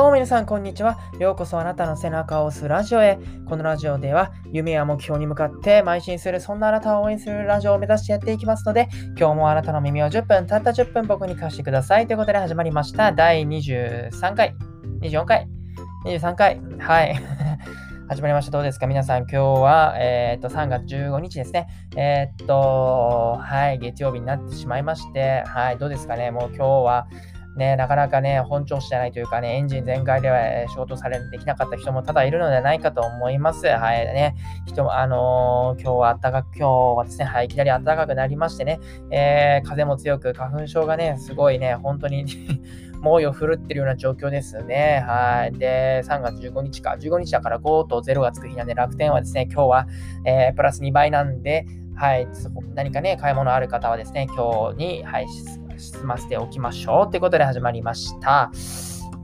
どうも皆さん、こんにちは。ようこそあなたの背中を押すラジオへ。このラジオでは、夢や目標に向かって邁進する、そんなあなたを応援するラジオを目指してやっていきますので、今日もあなたの耳を10分、たった10分僕に貸してください。ということで始まりました。第23回、24回、23回。はい。始まりました。どうですか？皆さん、今日は、えー、っと、3月15日ですね。えー、っと、はい、月曜日になってしまいまして、はい、どうですかね？もう今日は、ね、なかなかね、本調子じゃないというかね、エンジン全開では仕事されできなかった人も多々いるのではないかと思います。はい、ね、人も、あのー、今日は暖かく、今日はですね、はい、いきなり暖かくなりましてね、えー、風も強く、花粉症がね、すごいね、本当に 猛威を振るってるような状況ですね。はい。で、3月15日か。15日だから5と0がつく日なんで、楽天はですね、今日は、えー、プラス2倍なんで、はい。何かね、買い物ある方はですね、今日に、はい、済ませておきましょうということで始まりました。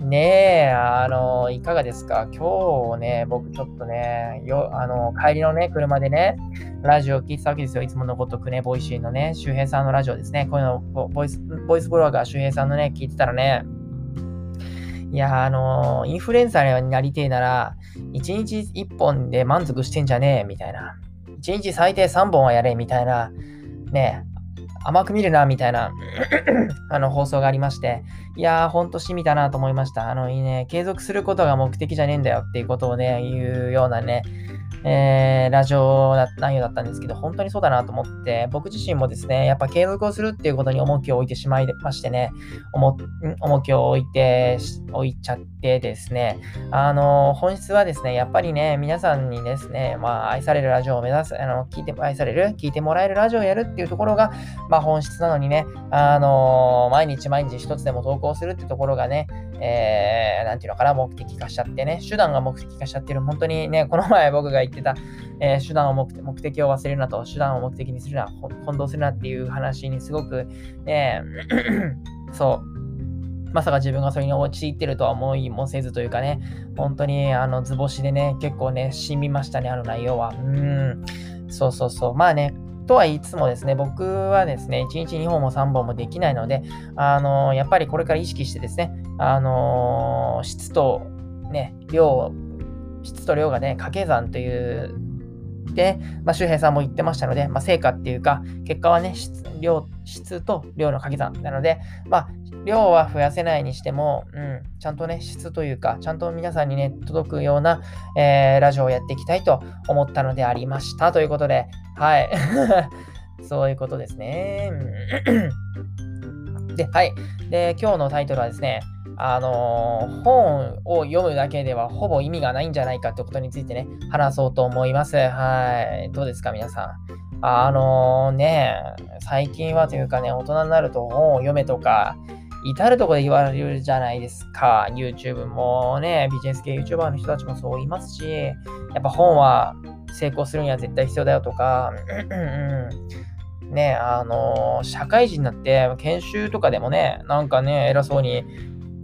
ねえ、あの、いかがですか？今日ね、僕ちょっとね、よあの帰りのね、車でね、ラジオを聞いてたわけですよ。いつものごとくね、 Voicy のね、周平さんのラジオですね。こういうの、ボイス、ボイスブロガー周平さんのね、聞いてたらね、いや、あのインフルエンサーになりてえなら、1日1本で満足してんじゃねえ、みたいな。1日最低3本はやれ、みたいな、ね、甘く見るな、みたいなあの放送がありまして、いやー、ほんとしみだなと思いました。あの、いいね、継続することが目的じゃねえんだよっていうことをね、言うようなね、えー、ラジオ内容だったんですけど、本当にそうだなと思って、僕自身もですね、やっぱ継続をするっていうことに重きを置いてしまいましてね、重きを置いて、置いちゃってですね、あの、本質はですね、やっぱりね、皆さんにですね、まあ、愛されるラジオを目指す、あの、聞いて、愛される、聞いてもらえるラジオをやるっていうところが、まあ、本質なのにね、あの、毎日毎日一つでも投稿するってところがね、えー、なんていうのかな、目的化しちゃってね、手段が目的化しちゃってる、本当にね、この前僕が言ってた、えー、手段を目的目的を忘れるなと、手段を目的にするな、混同するなっていう話にすごく、ね、そう、まさか自分がそれに陥ってるとは思いもせずというかね、本当にあの図星でね、結構ね、しみましたね、あの内容は。うん、そうそうそう。まあね、とは言いつつもですね、僕はですね、1日2本も3本もできないので、あのやっぱりこれから意識してですね、あの質とね、量、質と量がね、掛け算というで、まあ、周平さんも言ってましたので、まあ、成果っていうか、結果はね、質量質と量の掛け算なので、まあ、量は増やせないにしても、うん、ちゃんとね、質というか、ちゃんと皆さんにね、届くような、えー、ラジオをやっていきたいと思ったのでありました。ということで、はい。そういうことですね。で、はい。で、今日のタイトルはですね、あのー、本を読むだけではほぼ意味がないんじゃないかってことについてね、話そうと思います。はい。どうですか、皆さん？あのー、ね、最近はというかね、大人になると本を読めとか、至るところで言われるじゃないですか。YouTube もね、ビジネス系 YouTuber の人たちもそう言いますし、やっぱ本は成功するには絶対必要だよとか、ね、あのー、社会人になって研修とかでもね、なんかね、偉そうに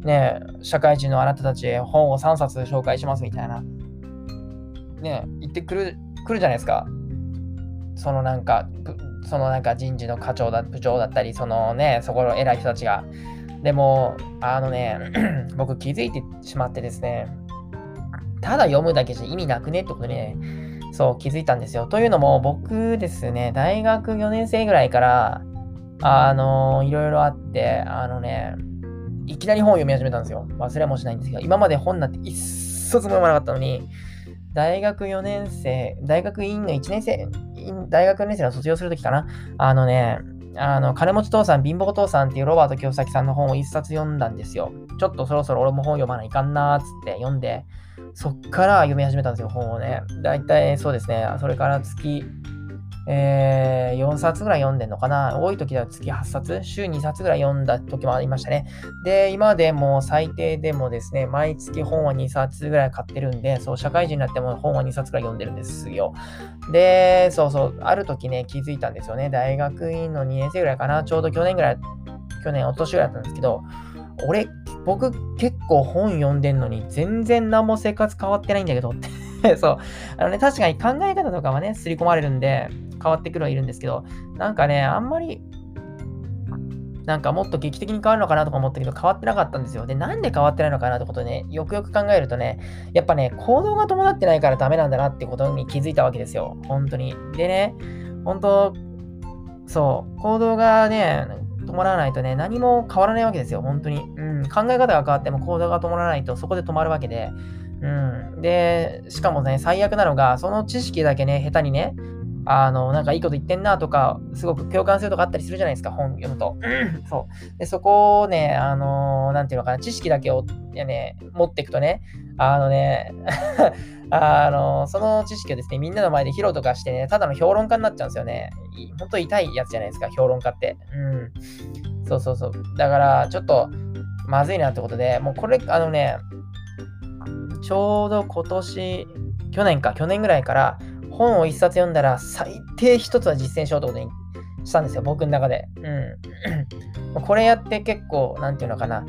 ね、社会人のあなたたちへ本を3冊紹介しますみたいな、ね、言ってくる、くるじゃないですか。そのなんか、そのなんか人事の課長だ、部長だったり、そのね、そこの偉い人たちが。でも、あのね、僕気づいてしまってですね、ただ読むだけじゃ意味なくねってことにね、そう気づいたんですよ。というのも、僕ですね、大学4年生ぐらいから、あのいろいろあって、あのね、いきなり本を読み始めたんですよ。忘れもしないんですけど、今まで本なんて一冊も読まなかったのに、大学4年生、大学院の1年生、大学4年生の卒業するときかな。あのね、あの、金持ち父さん、貧乏父さんっていうロバート清崎さんの本を一冊読んだんですよ。ちょっとそろそろ俺も本読まないかんなーっつって読んで、そっから読み始めたんですよ、本をね。だいたいそうですね、それから月えー、4冊ぐらい読んでんのかな？多い時では月8冊？週2冊ぐらい読んだ時もありましたね。で、今でも最低でもですね、毎月本は2冊ぐらい買ってるんで、そう、社会人になっても本は2冊ぐらい読んでるんですよ。で、そうそう、ある時ね、気づいたんですよね。大学院の2年生ぐらいかな？ちょうど去年ぐらい、去年、お年ぐらいだったんですけど、俺、僕結構本読んでんのに全然何も生活変わってないんだけどって そう。あのね、確かに考え方とかはね、刷り込まれるんで、変わってくるはいるんですけど、なんかね、あんまり、なんかもっと劇的に変わるのかなとか思ったけど、変わってなかったんですよ。で、なんで変わってないのかなってことね、よくよく考えるとね、やっぱね、行動が伴ってないからダメなんだなってことに気づいたわけですよ。本当に。でね、本当、そう、行動がね、伴わないとね、何も変わらないわけですよ、本当に。うん、考え方が変わっても行動が伴わないとそこで止まるわけで。うん。で、しかもね、最悪なのが、その知識だけね、下手にね、あの、なんかいいこと言ってんなとか、すごく共感するとかあったりするじゃないですか、本読むと。そう。で、そこをね、あのなんていうのかな、知識だけを、ね、持っていくとね、あのね、あの、その知識をですね、みんなの前で披露とかしてね、ただの評論家になっちゃうんですよね。本当痛いやつじゃないですか、評論家って。うん。そうそうそう。だから、ちょっと、まずいなってことで、もうこれ、あのね、ちょうど今年、去年か、去年ぐらいから、本を一冊読んだら、最低一つは実践しようってことにしたんですよ、僕の中で。うん。これやって結構、なんていうのかな、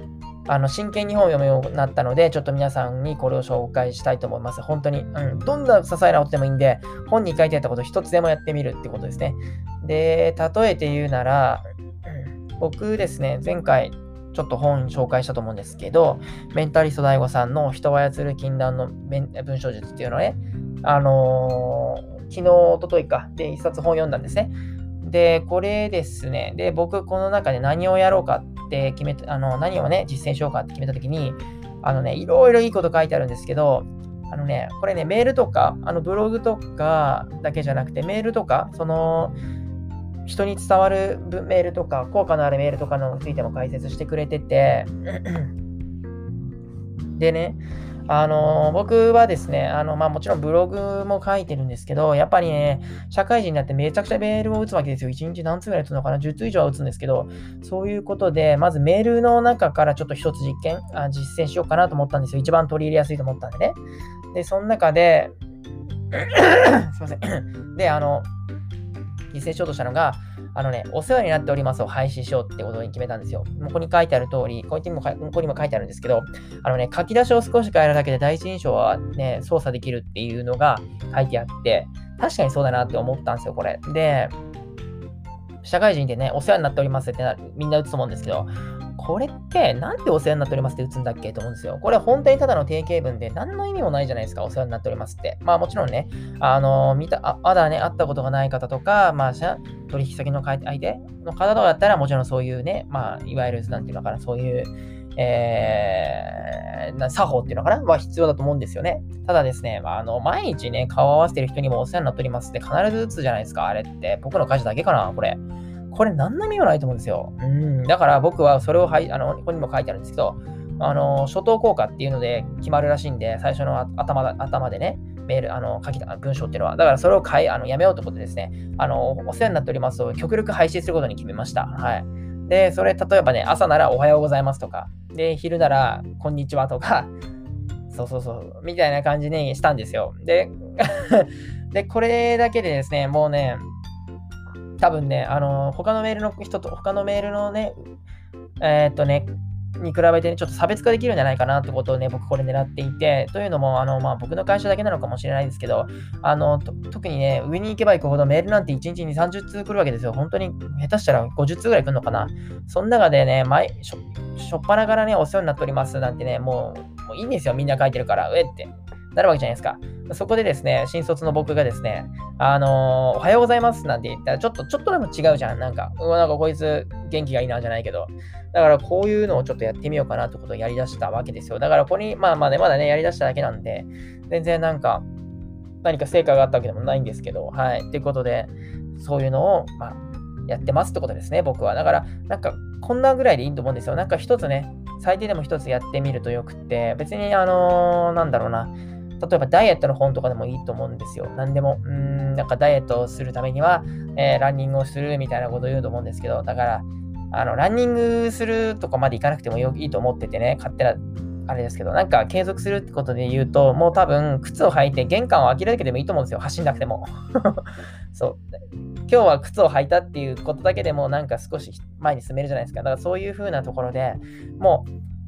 あの真剣に本を読むようになったので、ちょっと皆さんにこれを紹介したいと思います。本当に。うん。どんな些細なことでもいいんで、本に書いてあったこと一つでもやってみるってことですね。で、例えて言うなら、僕ですね、前回ちょっと本紹介したと思うんですけど、メンタリスト DAIGO さんの人を操る禁断の文章術っていうのをね、あのー、昨日、おとといか、で、一冊本読んだんですね。で、これですね、で、僕、この中で何をやろうかって決めあの、何をね、実践しようかって決めたときに、あのね、いろいろいいこと書いてあるんですけど、あのね、これね、メールとか、あのブログとかだけじゃなくて、メールとか、その、人に伝わるメールとか、効果のあるメールとかのについても解説してくれてて、でね、あの僕はですね、あのまあ、もちろんブログも書いてるんですけど、やっぱりね、社会人になってめちゃくちゃメールを打つわけですよ。1日何通ぐらい打つのかな ?10 通以上は打つんですけど、そういうことで、まずメールの中からちょっと一つ実験あ、実践しようかなと思ったんですよ。一番取り入れやすいと思ったんでね。で、その中で、すいません。で、あの、実践しようとしたのが、あのね、お世話になっておりますを廃止しようってことに決めたんですよ。ここに書いてある通り、ここにもここにも書いてあるんですけど、あのね、書き出しを少し変えるだけで第一印象はね、操作できるっていうのが書いてあって、確かにそうだなって思ったんですよ、これ。で、社会人でね、お世話になっておりますってみんな打つと思うんですけど、これってなんでお世話になっておりますって打つんだっけと思うんですよ。これ本当にただの定型文で何の意味もないじゃないですか、お世話になっておりますって。まあもちろんね、あの、見た、あまだね、会ったことがない方とか、まあ、取引先の相手の方とかだったら、もちろんそういうね、まあ、いわゆる、なんていうのかな、そういう、えー、作法っていうのかなは必要だと思うんですよね。ただですね、まあ、あの、毎日ね、顔を合わせてる人にもお世話になっておりますって必ず打つじゃないですか、あれって。僕の会社だけかな、これ。これ何の意味もないと思うんですよ。うん。だから僕はそれをはい、あの、ここにも書いてあるんですけど、あの、初等効果っていうので決まるらしいんで、最初の頭頭でね、メール、あの、書きた文章っていうのは。だからそれを変え、あの、やめようということでですね、あの、お世話になっておりますと、極力配信することに決めました。はい。で、それ、例えばね、朝ならおはようございますとか、で、昼ならこんにちはとか、そうそうそう、みたいな感じにしたんですよ。で、で、これだけでですね、もうね、多分ね、あの、他のメールの人と、他のメールのね、えー、っとね、に比べて、ね、ちょっと差別化できるんじゃないかなってことをね、僕これ狙っていて、というのも、あの、まあ、僕の会社だけなのかもしれないですけど、あの、特にね、上に行けば行くほどメールなんて1日に30通来るわけですよ。本当に下手したら50通ぐらい来るのかな。その中でね、前、しょしょっぱなからね、お世話になっておりますなんてね、もう、もういいんですよ。みんな書いてるから、うえって。なるわけじゃないですか。そこでですね、新卒の僕がですね、あのー、おはようございますなんて言ったら、ちょっと、ちょっとでも違うじゃん。なんか、うわ、なんかこいつ元気がいいなじゃないけど。だからこういうのをちょっとやってみようかなってことをやりだしたわけですよ。だからここに、まあまあね、まだね、やりだしただけなんで、全然なんか、何か成果があったわけでもないんですけど、はい。っていうことで、そういうのを、まあ、やってますってことですね、僕は。だから、なんか、こんなぐらいでいいと思うんですよ。なんか一つね、最低でも一つやってみるとよくって、別に、あのー、なんだろうな、例えばダイエットの本とかでもいいと思うんですよ。何でも。うん、なんかダイエットをするためには、えー、ランニングをするみたいなことを言うと思うんですけど、だから、あの、ランニングするとかまでいかなくてもいいと思っててね、勝手な、あれですけど、なんか継続するってことで言うと、もう多分、靴を履いて玄関を開けるだけでもいいと思うんですよ。走んなくても。そう。今日は靴を履いたっていうことだけでも、なんか少し前に進めるじゃないですか。だからそういう風なところでも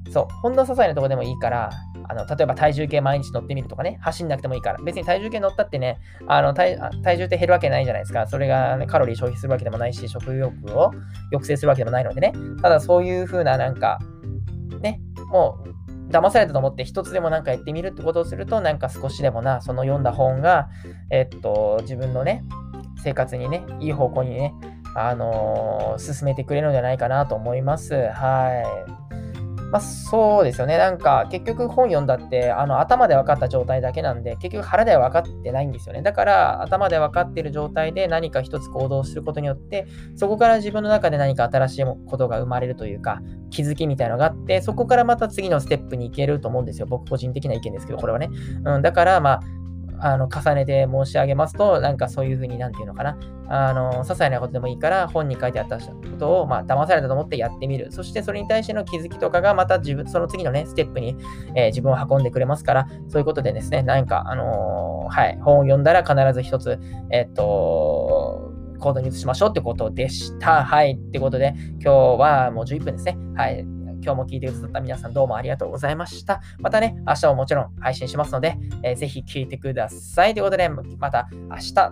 う、そう、ほんの些細なところでもいいから、あの例えば体重計毎日乗ってみるとかね、走んなくてもいいから。別に体重計乗ったってね、あの体体重って減るわけないじゃないですか。それが、ね、カロリー消費するわけでもないし、食欲を抑制するわけでもないのでね。ただそういう風ななんか、ね、もう騙されたと思って一つでもなんかやってみるってことをすると、なんか少しでもな、その読んだ本が、えっと、自分のね、生活にね、いい方向にね、あのー、進めてくれるのではないかなと思います。はい。まあ、そうですよね。なんか、結局本読んだって、あの、頭で分かった状態だけなんで、結局腹では分かってないんですよね。だから、頭で分かってる状態で何か一つ行動することによって、そこから自分の中で何か新しいことが生まれるというか、気づきみたいなのがあって、そこからまた次のステップに行けると思うんですよ。僕個人的な意見ですけど、これはね。うん、だから、まあ、あの重ねて申し上げますと、なんかそういうふうに、なんていうのかな、あの、些細なことでもいいから、本に書いてあったことを、まあ、騙されたと思ってやってみる。そして、それに対しての気づきとかが、また自分、その次のね、ステップに、えー、自分を運んでくれますから、そういうことでですね、なんか、あのー、はい、本を読んだら必ず一つ、え、っと、行動に移しましょうってことでした。はい。ってことで、今日はもう11分ですね。はい。今日も聞いてくださった皆さんどうもありがとうございました。またね、明日ももちろん配信しますので、えー、ぜひ聞いてください。ということで、また明日。